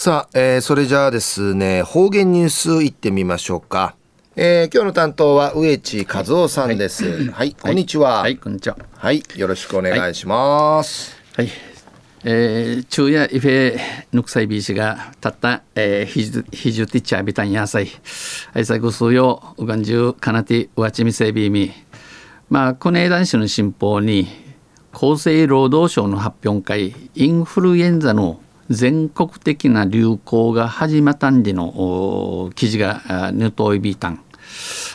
さあ、えー、それじゃあですね、方言ニュースいってみましょうか。えー、今日の担当は植地和夫さんです。はい、はい、こんにちは。はい、こんにちは。はい、よろしくお願いします。はい、はい、えー、昼夜イフェヌクサイビー氏がたった、えー、ヒジヒジュティッチャービタンヤサイ、アイサグスヨ、ウガンジュ、カナティ、ウワチミセビーミ。まあ、コネ男子の新報に、厚生労働省の発表会、インフルエンザの全国的な流行が始まったんでの記事がヌトイビータン。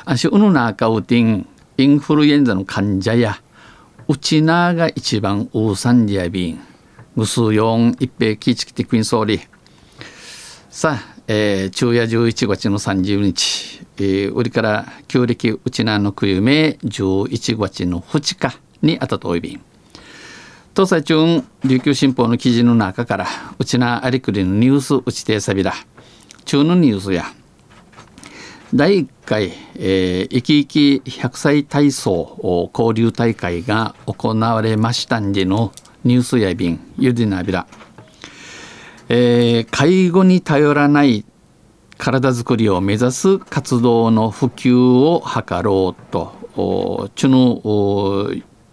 あしうぬなかうてんインフルエンザの患者やうちなが一番うさんじやびん。ぐすよん一平きちきてくん総理。さあ、えー、昼夜11月の30日、えー、売りから旧暦うちなのくゆめ11月の2日にあたといびん。東西中琉球新報の記事の中からうちなありくりのニュースうちてさびだ。中のニュースや。第1回、えー、生き生き100歳体操交流大会が行われましたんでのニュースやびんゆでなびら、えー、介護に頼らない体づくりを目指す活動の普及を図ろうとちゅの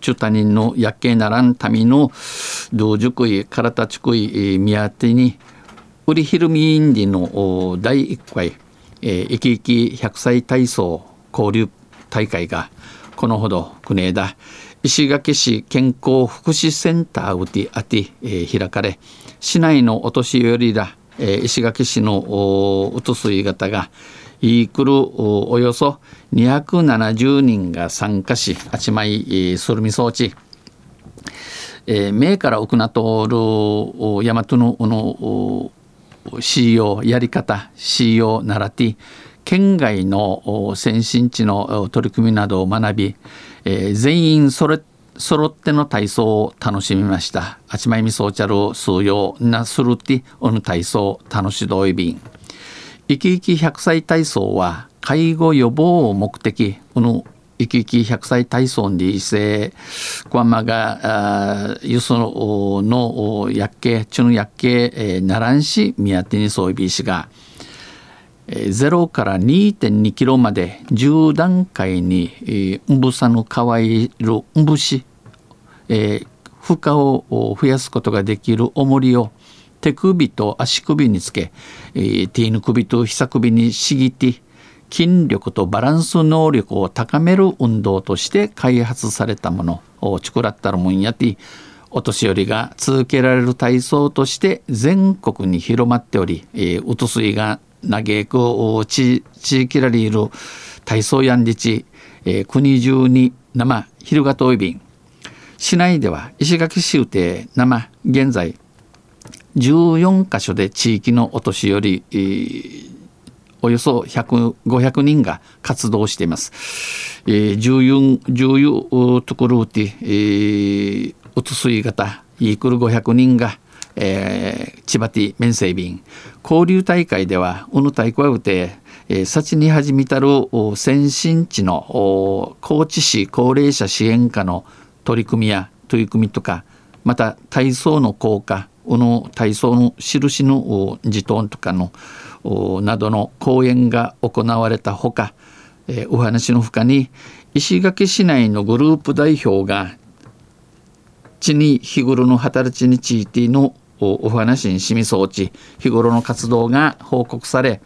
中他人のやっけならんための道塾い体ちくい宮手に売りひるみんりの第1回、えー、生き生き100歳体操交流大会がこのほど国枝石垣市健康福祉センターうてあて、えー、開かれ市内のお年寄りら、え、石垣市のうとすい方がイークルおよそ270人が参加しあちまいソルミ装置えー、名から奥名通る大和のの CEO やり方 CEO ならて県外の先進地の取り組みなどを学び、えー、全員それ揃っての体操を楽しみました。あちまいみそうちゃる数曜なするておぬ体操楽しどいびん。生き生き100歳体操は介護予防を目的。この生き生き100歳体操に異性クワマが輸送の薬系チュヌ薬系ならんし宮手にそうびしが0から2.2キロまで10段階にうんぶさぬかわいるうんぶし負荷を増やすことができる重りを手首と足首につけ、えー、手の首と膝首にしぎて筋力とバランス能力を高める運動として開発されたものを作らったるもんやてお年寄りが続けられる体操として全国に広まっており、えー、うとすいが嘆く地域らりいる体操やんりち、えー、国中に生昼が遠い便。市内では石垣市うて生現在14カ所で地域のお年寄り、およそ500人が活動しています。えー、重油重油ところて、えー、うつすい型イークル500人が、えー、千葉ティ面整便交流大会ではうぬ大会うて、えー、幸に始めたる先進地の高知市高齢者支援課の取り組みや取り組みとかまた体操の効果の体操の印の自頭とかのなどの講演が行われたほか、えー、お話のほかに石垣市内のグループ代表が地に日頃の働きについてのお話にしみそうち日頃の活動が報告され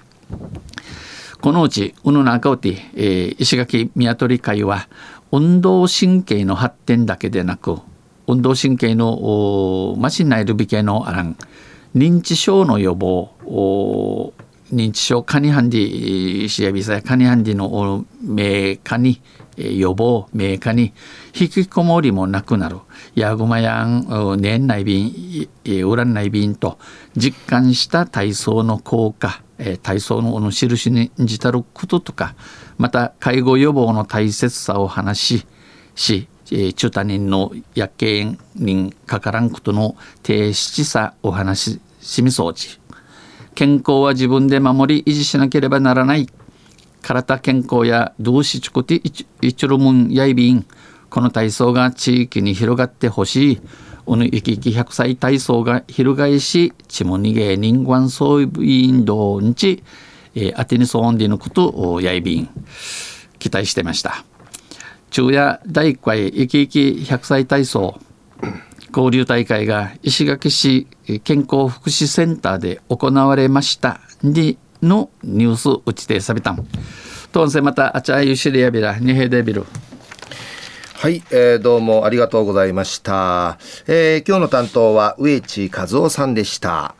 このうち宇野中尾て、え、石垣宮取会は運動神経の発展だけでなく運動神経のマシンナイルビ系のあらん認知症の予防認知症カニハンディシアビサカニハンディのメーカに予防メーカに引きこもりもなくなる。ヤグマやん年内便ウラン内便と実感した体操の効果体操の印にじたることとかまた介護予防の大切さを話しし中他人の薬系人かからんことの低質さお話しみそうち。健康は自分で守り維持しなければならない。体健康や同志チコティイチュルムンヤイビンこの体操が地域に広がってほしい。おぬいきき100歳体操が翻し。ちもにげ人間総員動んち、えー、アテニソーンディのことをやいびん。期待してました。昼夜第1回いきいき100歳体操交流大会が石垣市健康福祉センターで行われましたにのニュース打ちてさびたん。とんせまたあちゃゆしりやびらにへでびる。はい、えー、どうもありがとうございました。えー、今日の担当は植地和夫さんでした。